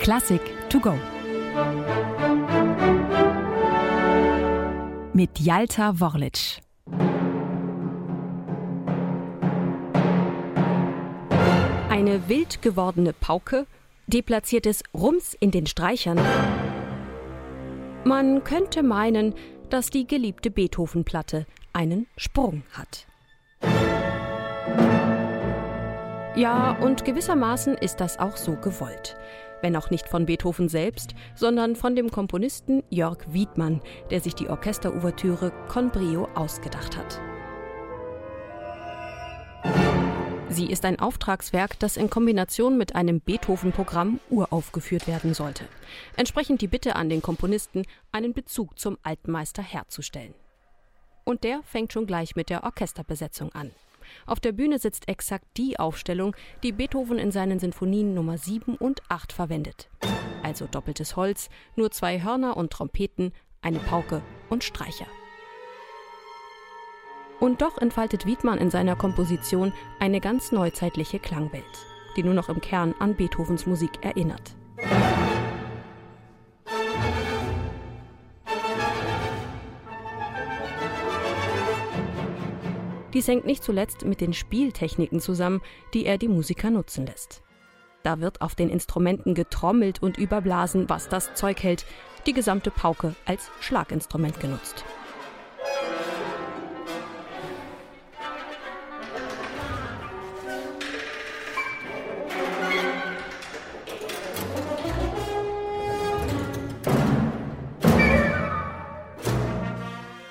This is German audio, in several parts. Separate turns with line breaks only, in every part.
Klassik to go. Mit Jalta Worlic.
Eine wild gewordene Pauke, deplatziertes Rums in den Streichern. Man könnte meinen, dass die geliebte Beethoven-Platte einen Sprung hat. Ja, und gewissermaßen ist das auch so gewollt. Wenn auch nicht von Beethoven selbst, sondern von dem Komponisten Jörg Wiedmann, der sich die Orchesterouvertüre Con Brio ausgedacht hat. Sie ist ein Auftragswerk, das in Kombination mit einem Beethoven-Programm uraufgeführt werden sollte. Entsprechend die Bitte an den Komponisten, einen Bezug zum Altmeister herzustellen. Und der fängt schon gleich mit der Orchesterbesetzung an. Auf der Bühne sitzt exakt die Aufstellung, die Beethoven in seinen Sinfonien Nummer 7 und 8 verwendet. Also doppeltes Holz, nur zwei Hörner und Trompeten, eine Pauke und Streicher. Und doch entfaltet Wiedmann in seiner Komposition eine ganz neuzeitliche Klangwelt, die nur noch im Kern an Beethovens Musik erinnert. Dies hängt nicht zuletzt mit den Spieltechniken zusammen, die er die Musiker nutzen lässt. Da wird auf den Instrumenten getrommelt und überblasen, was das Zeug hält, die gesamte Pauke als Schlaginstrument genutzt.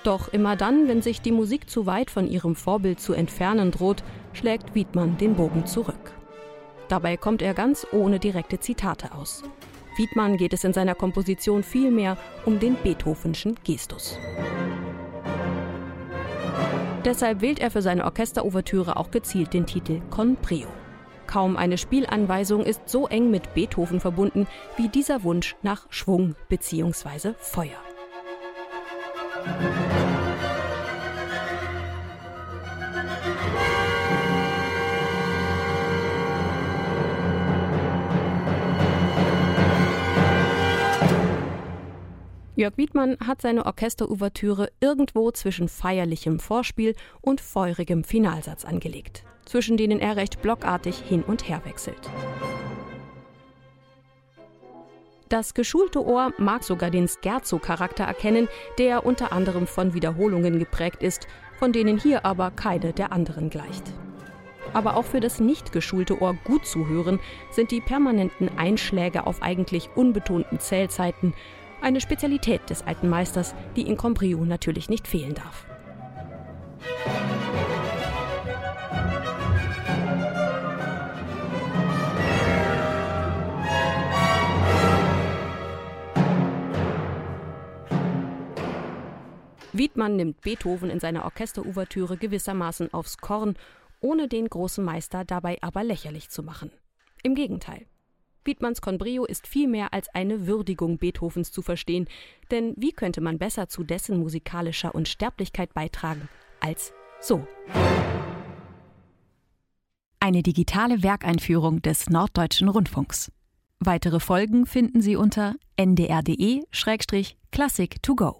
Doch immer dann, wenn sich die Musik zu weit von ihrem Vorbild zu entfernen droht, schlägt Wiedmann den Bogen zurück. Dabei kommt er ganz ohne direkte Zitate aus. Wiedmann geht es in seiner Komposition vielmehr um den Beethovenschen Gestus. Deshalb wählt er für seine Orchesterouvertüre auch gezielt den Titel Con Brio. Kaum eine Spielanweisung ist so eng mit Beethoven verbunden wie dieser Wunsch nach Schwung bzw. Feuer. Jörg Wiedmann hat seine Orchesterouvertüre irgendwo zwischen feierlichem Vorspiel und feurigem Finalsatz angelegt, zwischen denen er recht blockartig hin und her wechselt. Das geschulte Ohr mag sogar den Scherzo-Charakter erkennen, der unter anderem von Wiederholungen geprägt ist, von denen hier aber keine der anderen gleicht. Aber auch für das nicht geschulte Ohr gut zu hören, sind die permanenten Einschläge auf eigentlich unbetonten Zählzeiten eine Spezialität des alten Meisters, die in Combrio natürlich nicht fehlen darf. Wiedmann nimmt Beethoven in seiner Orchesterouvertüre gewissermaßen aufs Korn, ohne den großen Meister dabei aber lächerlich zu machen. Im Gegenteil. Wiedmanns Conbrio ist viel mehr als eine Würdigung Beethovens zu verstehen, denn wie könnte man besser zu dessen musikalischer Unsterblichkeit beitragen als so?
Eine digitale Werkeinführung des Norddeutschen Rundfunks. Weitere Folgen finden Sie unter ndr.de-classic to go.